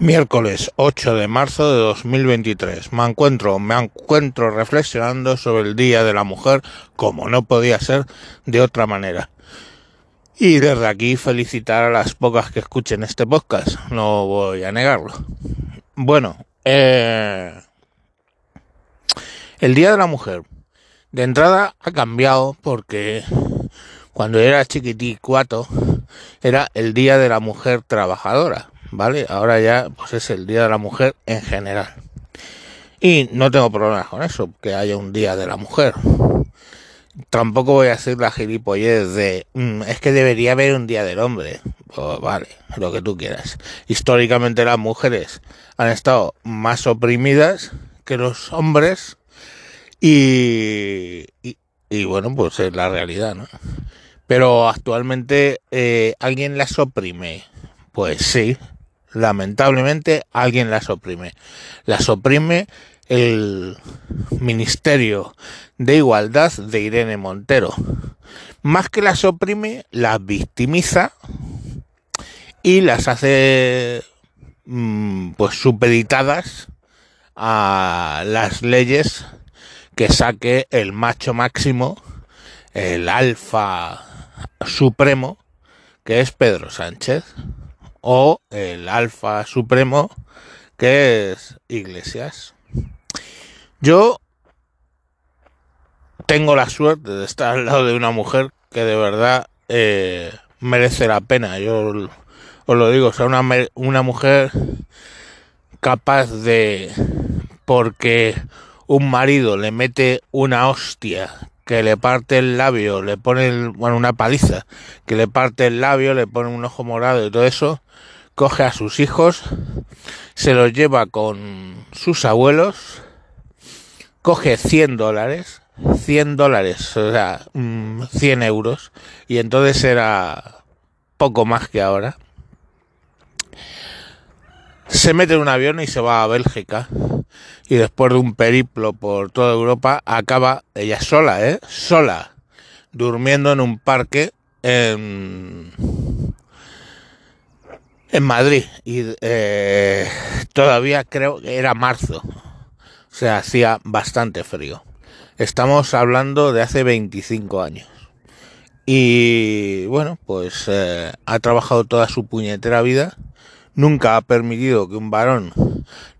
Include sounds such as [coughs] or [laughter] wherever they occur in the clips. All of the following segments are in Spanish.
Miércoles 8 de marzo de 2023. Me encuentro, me encuentro reflexionando sobre el Día de la Mujer como no podía ser de otra manera. Y desde aquí felicitar a las pocas que escuchen este podcast, no voy a negarlo. Bueno, eh, el Día de la Mujer. De entrada ha cambiado porque cuando era chiquiticuato era el Día de la Mujer Trabajadora ¿vale? Ahora ya pues es el Día de la Mujer en general. Y no tengo problemas con eso, que haya un Día de la Mujer. Tampoco voy a hacer la gilipollez de mm, es que debería haber un Día del Hombre. Pues vale, lo que tú quieras. Históricamente las mujeres han estado más oprimidas que los hombres y, y, bueno, pues es la realidad, ¿no? Pero actualmente eh, alguien las oprime. Pues sí, lamentablemente alguien las oprime. Las oprime el Ministerio de Igualdad de Irene Montero. Más que las oprime, las victimiza y las hace mm, pues supeditadas a las leyes que saque el macho máximo, el alfa supremo, que es Pedro Sánchez o el alfa supremo que es Iglesias. Yo tengo la suerte de estar al lado de una mujer que de verdad eh, merece la pena. Yo os lo digo, o una, una mujer capaz de, porque un marido le mete una hostia que le parte el labio, le pone bueno, una paliza, que le parte el labio, le pone un ojo morado y todo eso, coge a sus hijos, se los lleva con sus abuelos, coge 100 dólares, 100 dólares, o sea, 100 mm, euros, y entonces era poco más que ahora. Se mete en un avión y se va a Bélgica y después de un periplo por toda Europa acaba ella sola, ¿eh? Sola, durmiendo en un parque en, Madrid y eh, todavía creo que era marzo, o sea, hacía bastante frío. Estamos hablando de hace 25 años. Y bueno, pues eh, ha trabajado toda su puñetera vida. Nunca ha permitido que un varón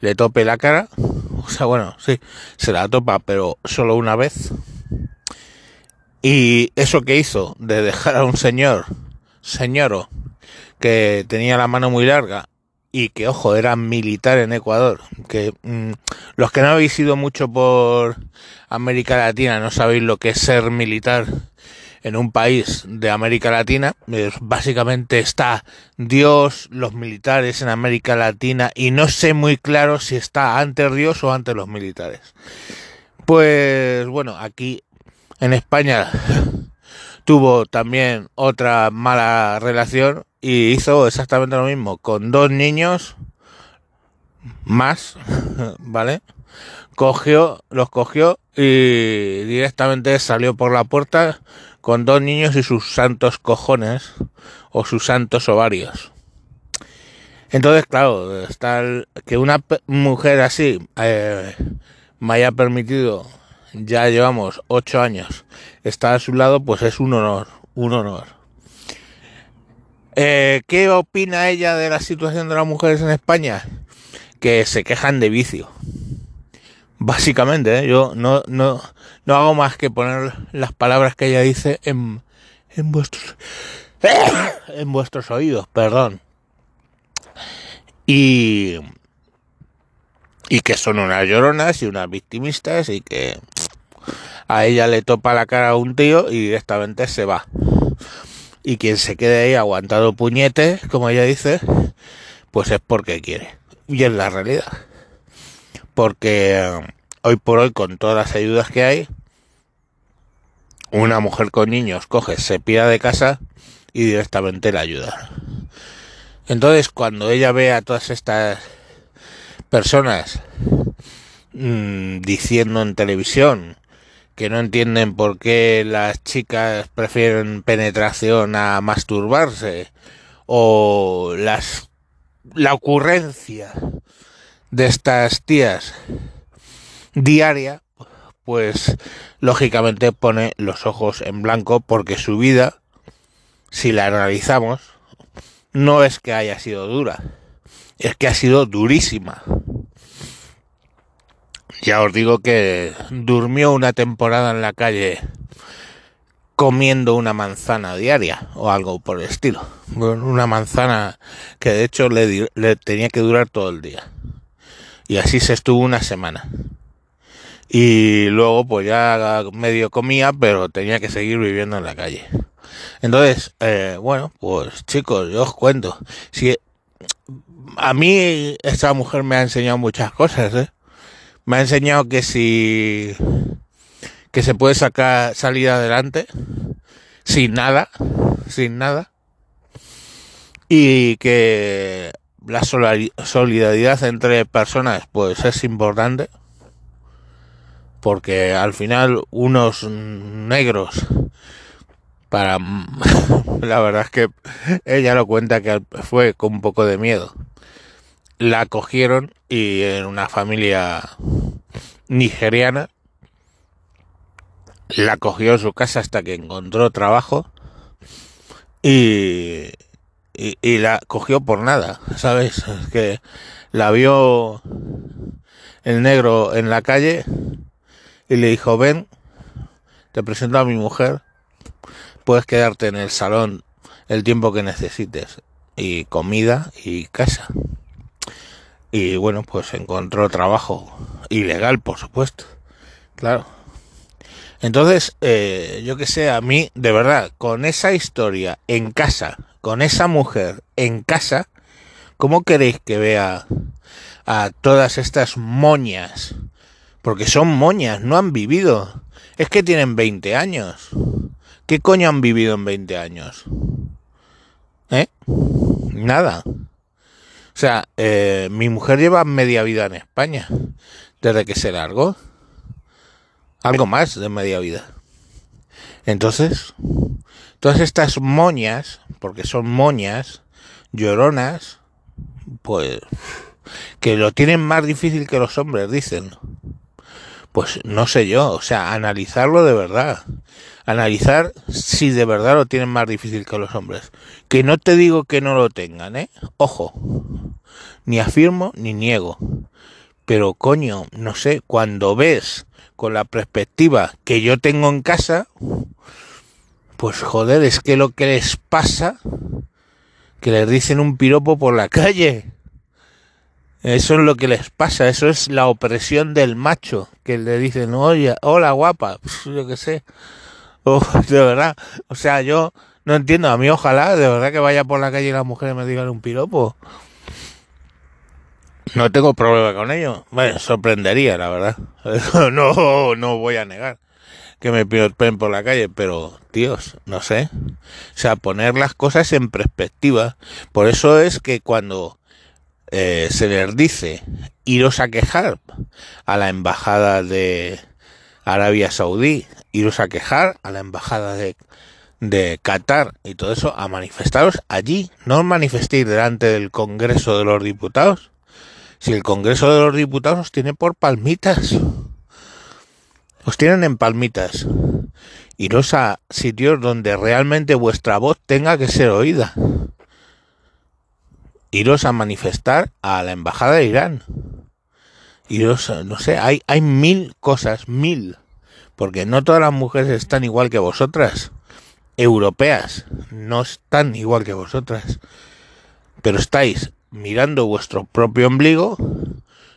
le tope la cara o sea, bueno, sí, se la topa, pero solo una vez. Y eso que hizo de dejar a un señor, señoro, que tenía la mano muy larga y que, ojo, era militar en Ecuador, que mm, los que no habéis ido mucho por América Latina no sabéis lo que es ser militar en un país de América Latina, básicamente está Dios, los militares en América Latina y no sé muy claro si está ante Dios o ante los militares. Pues bueno, aquí en España [laughs] tuvo también otra mala relación y hizo exactamente lo mismo con dos niños más, [laughs] ¿vale? Cogió, los cogió y directamente salió por la puerta con dos niños y sus santos cojones o sus santos ovarios. Entonces, claro, está que una mujer así eh, me haya permitido, ya llevamos ocho años, estar a su lado, pues es un honor, un honor. Eh, ¿Qué opina ella de la situación de las mujeres en España? Que se quejan de vicio. Básicamente, ¿eh? yo no, no, no hago más que poner las palabras que ella dice en, en vuestros [coughs] en vuestros oídos, perdón. Y y que son unas lloronas y unas victimistas y que a ella le topa la cara a un tío y directamente se va. Y quien se quede ahí aguantado puñetes, como ella dice, pues es porque quiere. Y es la realidad. Porque hoy por hoy, con todas las ayudas que hay, una mujer con niños coge, se pida de casa y directamente la ayuda. Entonces, cuando ella ve a todas estas personas mmm, diciendo en televisión que no entienden por qué las chicas prefieren penetración a masturbarse o las la ocurrencia de estas tías diaria, pues lógicamente pone los ojos en blanco porque su vida, si la analizamos, no es que haya sido dura, es que ha sido durísima. Ya os digo que durmió una temporada en la calle comiendo una manzana diaria o algo por el estilo. Una manzana que de hecho le, le, tenía que durar todo el día. Y así se estuvo una semana. Y luego pues ya medio comía, pero tenía que seguir viviendo en la calle. Entonces, eh, bueno, pues chicos, yo os cuento. Si a mí esta mujer me ha enseñado muchas cosas, ¿eh? Me ha enseñado que si que se puede sacar salir adelante sin nada, sin nada, y que la solidaridad entre personas pues es importante porque al final unos negros para [laughs] la verdad es que ella lo cuenta que fue con un poco de miedo. La cogieron y en una familia nigeriana la cogió en su casa hasta que encontró trabajo y, y, la cogió por nada, ¿sabes? que la vio el negro en la calle y le dijo, ven, te presento a mi mujer, puedes quedarte en el salón el tiempo que necesites y comida y casa. Y bueno, pues encontró trabajo ilegal, por supuesto. Claro. Entonces, eh, yo que sé, a mí, de verdad, con esa historia en casa, con esa mujer en casa, ¿cómo queréis que vea a todas estas moñas? Porque son moñas, no han vivido. Es que tienen 20 años. ¿Qué coño han vivido en 20 años? ¿Eh? Nada. O sea, eh, mi mujer lleva media vida en España, desde que se largó algo más de media vida. Entonces, todas estas moñas, porque son moñas, lloronas, pues que lo tienen más difícil que los hombres, dicen. Pues no sé yo, o sea, analizarlo de verdad. Analizar si de verdad lo tienen más difícil que los hombres. Que no te digo que no lo tengan, ¿eh? Ojo, ni afirmo ni niego. Pero coño, no sé, cuando ves con la perspectiva que yo tengo en casa, pues joder, es que lo que les pasa, que les dicen un piropo por la calle. Eso es lo que les pasa, eso es la opresión del macho, que le dicen, oye, hola guapa, yo qué sé. [laughs] de verdad, o sea, yo no entiendo, a mí ojalá, de verdad que vaya por la calle y las mujeres me digan un piropo. No tengo problema con ello. Bueno, sorprendería, la verdad. [laughs] no, no voy a negar que me piropen por la calle, pero, tíos, no sé. O sea, poner las cosas en perspectiva. Por eso es que cuando eh, se les dice iros a quejar a la embajada de Arabia Saudí, iros a quejar a la embajada de, Qatar y todo eso, a manifestaros allí, no manifestéis delante del Congreso de los Diputados si el Congreso de los Diputados os tiene por palmitas. Os tienen en palmitas. Iros a sitios donde realmente vuestra voz tenga que ser oída. Iros a manifestar a la Embajada de Irán. Iros, no sé, hay, hay mil cosas, mil. Porque no todas las mujeres están igual que vosotras. Europeas no están igual que vosotras. Pero estáis mirando vuestro propio ombligo,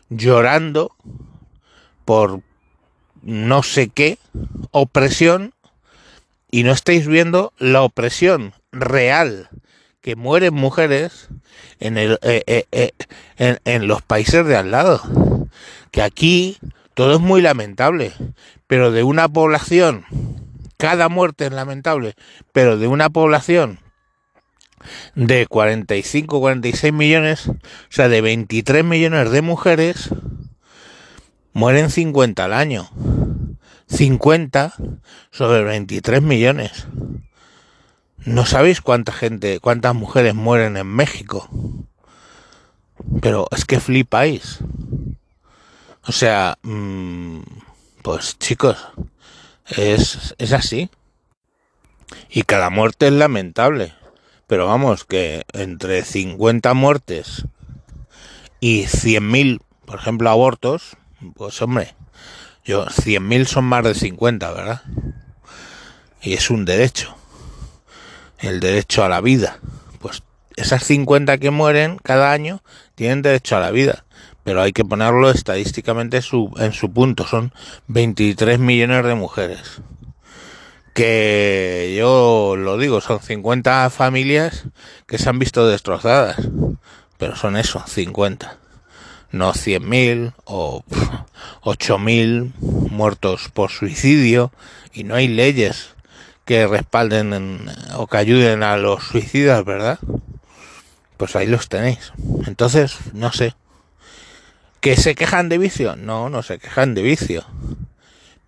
llorando por no sé qué opresión y no estáis viendo la opresión real que mueren mujeres en, el, eh, eh, eh, en, en los países de al lado. Que aquí todo es muy lamentable, pero de una población, cada muerte es lamentable, pero de una población de 45, 46 millones, o sea, de 23 millones de mujeres, mueren 50 al año. 50 sobre 23 millones. ¿No sabéis cuánta gente, cuántas mujeres mueren en México? Pero es que flipáis. O sea, pues chicos, es, es así. Y cada muerte es lamentable. Pero vamos, que entre 50 muertes y 100.000, por ejemplo, abortos, pues hombre, yo 100.000 son más de 50, ¿verdad? Y es un derecho. El derecho a la vida. Pues esas 50 que mueren cada año tienen derecho a la vida. Pero hay que ponerlo estadísticamente en su punto. Son 23 millones de mujeres que yo lo digo, son 50 familias que se han visto destrozadas, pero son eso, 50, no 100.000 o 8.000 muertos por suicidio y no hay leyes que respalden o que ayuden a los suicidas, ¿verdad? Pues ahí los tenéis. Entonces, no sé. ¿Que se quejan de vicio? No, no se quejan de vicio.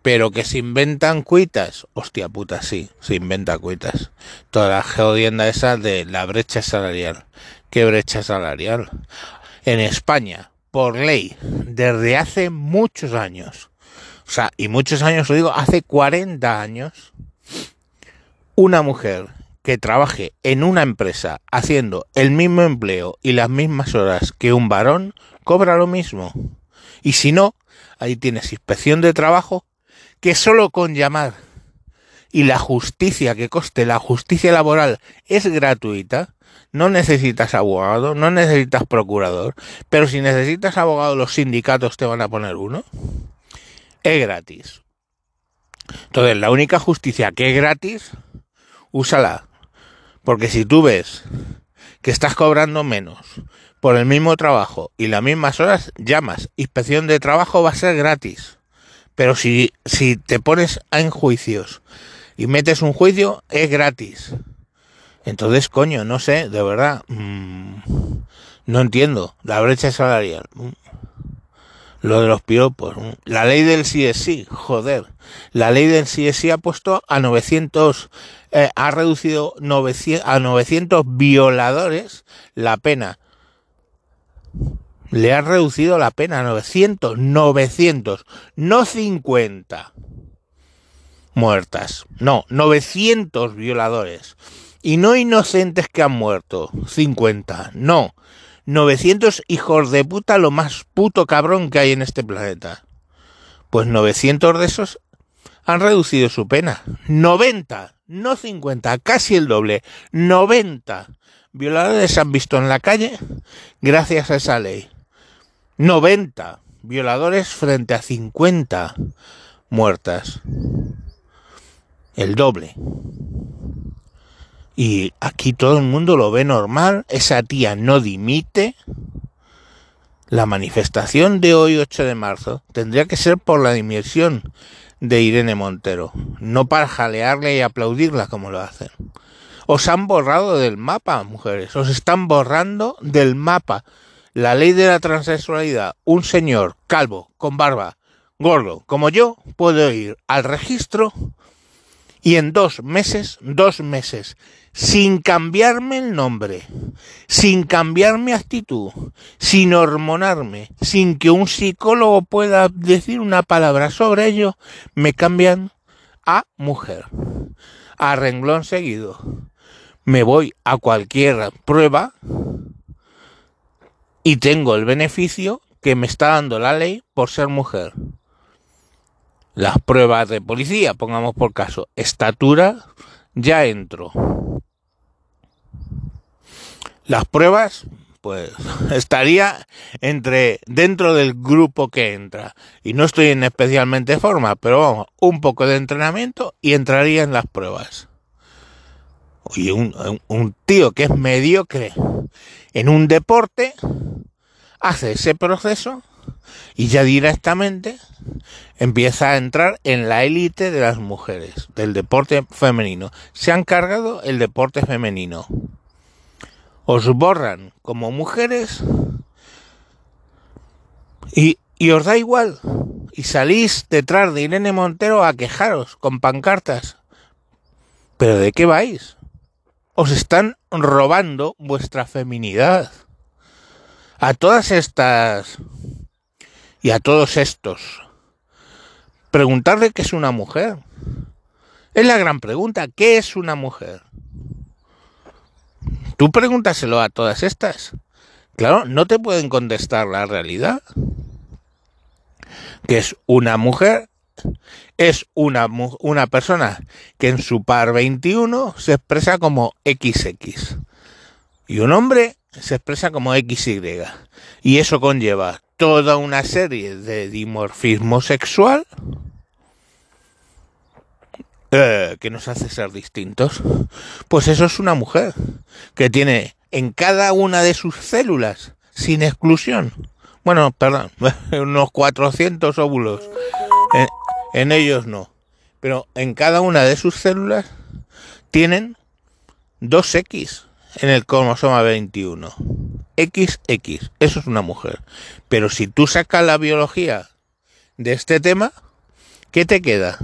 Pero que se inventan cuitas, hostia puta, sí, se inventa cuitas. Toda la geodienda esa de la brecha salarial. ¿Qué brecha salarial? En España, por ley, desde hace muchos años, o sea, y muchos años, lo digo, hace 40 años, una mujer que trabaje en una empresa haciendo el mismo empleo y las mismas horas que un varón, cobra lo mismo. Y si no, ahí tienes inspección de trabajo que solo con llamar y la justicia que coste, la justicia laboral es gratuita, no necesitas abogado, no necesitas procurador, pero si necesitas abogado los sindicatos te van a poner uno, es gratis. Entonces, la única justicia que es gratis, úsala. Porque si tú ves que estás cobrando menos por el mismo trabajo y las mismas horas, llamas. Inspección de trabajo va a ser gratis. Pero si, si te pones en juicios y metes un juicio, es gratis. Entonces, coño, no sé, de verdad, mmm, no entiendo. La brecha salarial. Mm, lo de los piropos. Mm, la ley del CSI, joder. La ley del CSI ha puesto a 900, eh, ha reducido 900, a 900 violadores la pena le ha reducido la pena a 900, 900, no 50 muertas, no, 900 violadores. Y no inocentes que han muerto, 50, no, 900 hijos de puta, lo más puto cabrón que hay en este planeta. Pues 900 de esos han reducido su pena. 90, no 50, casi el doble. 90 violadores se han visto en la calle gracias a esa ley. 90 violadores frente a 50 muertas. El doble. Y aquí todo el mundo lo ve normal. Esa tía no dimite. La manifestación de hoy, 8 de marzo, tendría que ser por la dimisión de Irene Montero, no para jalearle y aplaudirla como lo hacen. Os han borrado del mapa, mujeres, os están borrando del mapa la ley de la transexualidad, un señor calvo, con barba, gordo, como yo, puedo ir al registro y en dos meses, dos meses, sin cambiarme el nombre, sin cambiar mi actitud, sin hormonarme, sin que un psicólogo pueda decir una palabra sobre ello, me cambian a mujer. A renglón seguido. Me voy a cualquier prueba y tengo el beneficio que me está dando la ley por ser mujer. Las pruebas de policía, pongamos por caso, estatura, ya entro. Las pruebas, pues [laughs] estaría entre dentro del grupo que entra. Y no estoy en especialmente forma, pero vamos, un poco de entrenamiento y entraría en las pruebas. Oye, un, un tío que es mediocre en un deporte, hace ese proceso y ya directamente empieza a entrar en la élite de las mujeres, del deporte femenino. Se han cargado el deporte femenino. Os borran como mujeres y, y os da igual. Y salís detrás de Irene Montero a quejaros con pancartas. ¿Pero de qué vais? os están robando vuestra feminidad. A todas estas y a todos estos, preguntarle qué es una mujer. Es la gran pregunta, ¿qué es una mujer? Tú pregúntaselo a todas estas. Claro, no te pueden contestar la realidad. Que es una mujer, es una, una persona que en su par 21 se expresa como XX. Y un hombre se expresa como XY. Y eso conlleva toda una serie de dimorfismo sexual eh, que nos hace ser distintos. Pues eso es una mujer que tiene en cada una de sus células, sin exclusión, bueno, perdón, [laughs] unos 400 óvulos, en, en ellos no, pero en cada una de sus células tienen dos X en el cromosoma 21. XX, eso es una mujer. Pero si tú sacas la biología de este tema, ¿qué te queda?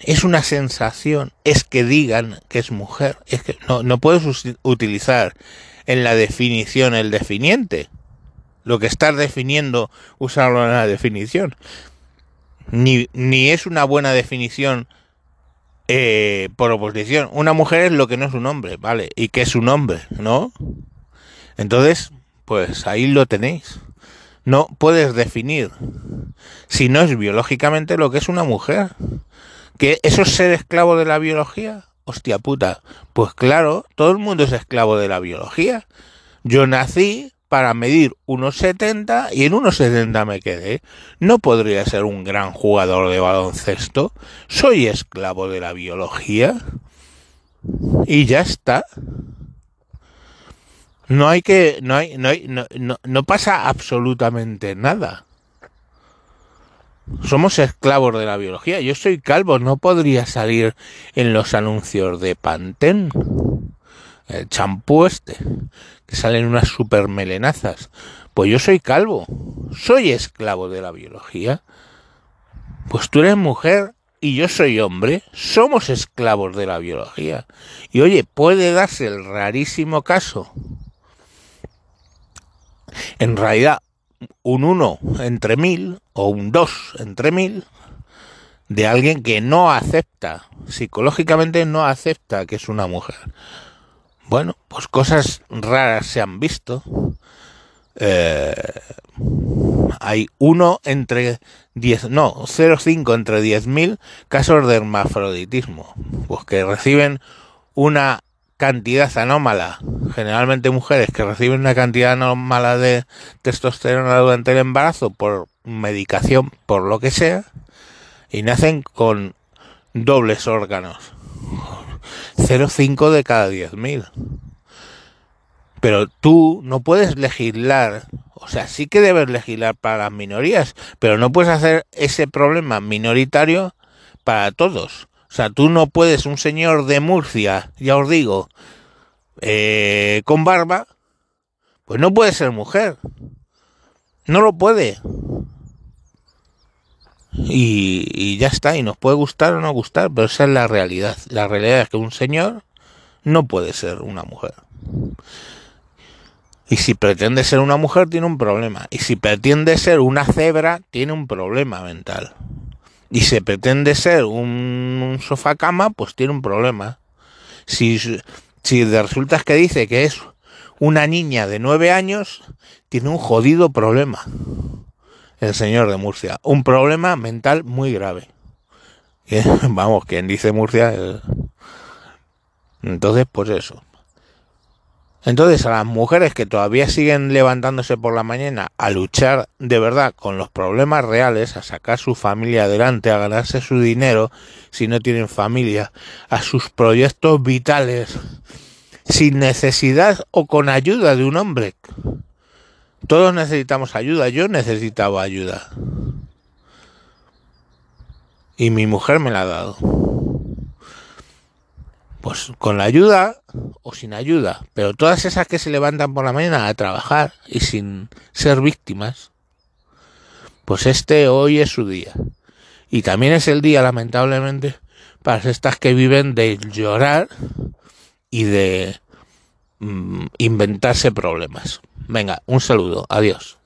Es una sensación, es que digan que es mujer, es que no, no puedes utilizar en la definición el definiente. Lo que estás definiendo, usarlo en la definición. Ni, ni es una buena definición eh, por oposición. Una mujer es lo que no es un hombre, ¿vale? ¿Y qué es un hombre, no? Entonces, pues ahí lo tenéis. No puedes definir, si no es biológicamente, lo que es una mujer. ¿Que eso es ser esclavo de la biología? Hostia puta. Pues claro, todo el mundo es esclavo de la biología. Yo nací para medir unos 70 y en unos 70 me quedé. No podría ser un gran jugador de baloncesto. Soy esclavo de la biología. Y ya está. No hay que. No, hay, no, hay, no, no, no pasa absolutamente nada. Somos esclavos de la biología. Yo soy calvo, no podría salir en los anuncios de Pantene el champú este, que salen unas super melenazas. Pues yo soy calvo, soy esclavo de la biología. Pues tú eres mujer y yo soy hombre, somos esclavos de la biología. Y oye, puede darse el rarísimo caso. En realidad, un uno entre mil o un dos entre mil de alguien que no acepta, psicológicamente no acepta que es una mujer. Bueno, pues cosas raras se han visto. Eh, hay uno entre 10, no, 0,5 entre 10.000 casos de hermafroditismo, pues que reciben una cantidad anómala, generalmente mujeres que reciben una cantidad anómala de testosterona durante el embarazo por medicación, por lo que sea, y nacen con dobles órganos. 0,5 de cada 10.000. Pero tú no puedes legislar, o sea, sí que debes legislar para las minorías, pero no puedes hacer ese problema minoritario para todos. O sea, tú no puedes, un señor de Murcia, ya os digo, eh, con barba, pues no puede ser mujer. No lo puede. Y, ya está, y nos puede gustar o no gustar, pero esa es la realidad. La realidad es que un señor no puede ser una mujer. Y si pretende ser una mujer, tiene un problema. Y si pretende ser una cebra, tiene un problema mental. Y si pretende ser un, sofá cama, pues tiene un problema. Si, si resulta que dice que es una niña de nueve años, tiene un jodido problema el señor de Murcia. Un problema mental muy grave. [laughs] Vamos, quien dice Murcia. Entonces, pues eso. Entonces, a las mujeres que todavía siguen levantándose por la mañana a luchar de verdad con los problemas reales, a sacar su familia adelante, a ganarse su dinero, si no tienen familia, a sus proyectos vitales, sin necesidad o con ayuda de un hombre, todos necesitamos ayuda. Yo necesitaba ayuda. Y mi mujer me la ha dado. Pues con la ayuda o sin ayuda. Pero todas esas que se levantan por la mañana a trabajar y sin ser víctimas. Pues este hoy es su día. Y también es el día, lamentablemente, para estas que viven de llorar y de mm, inventarse problemas. Venga, un saludo, adiós.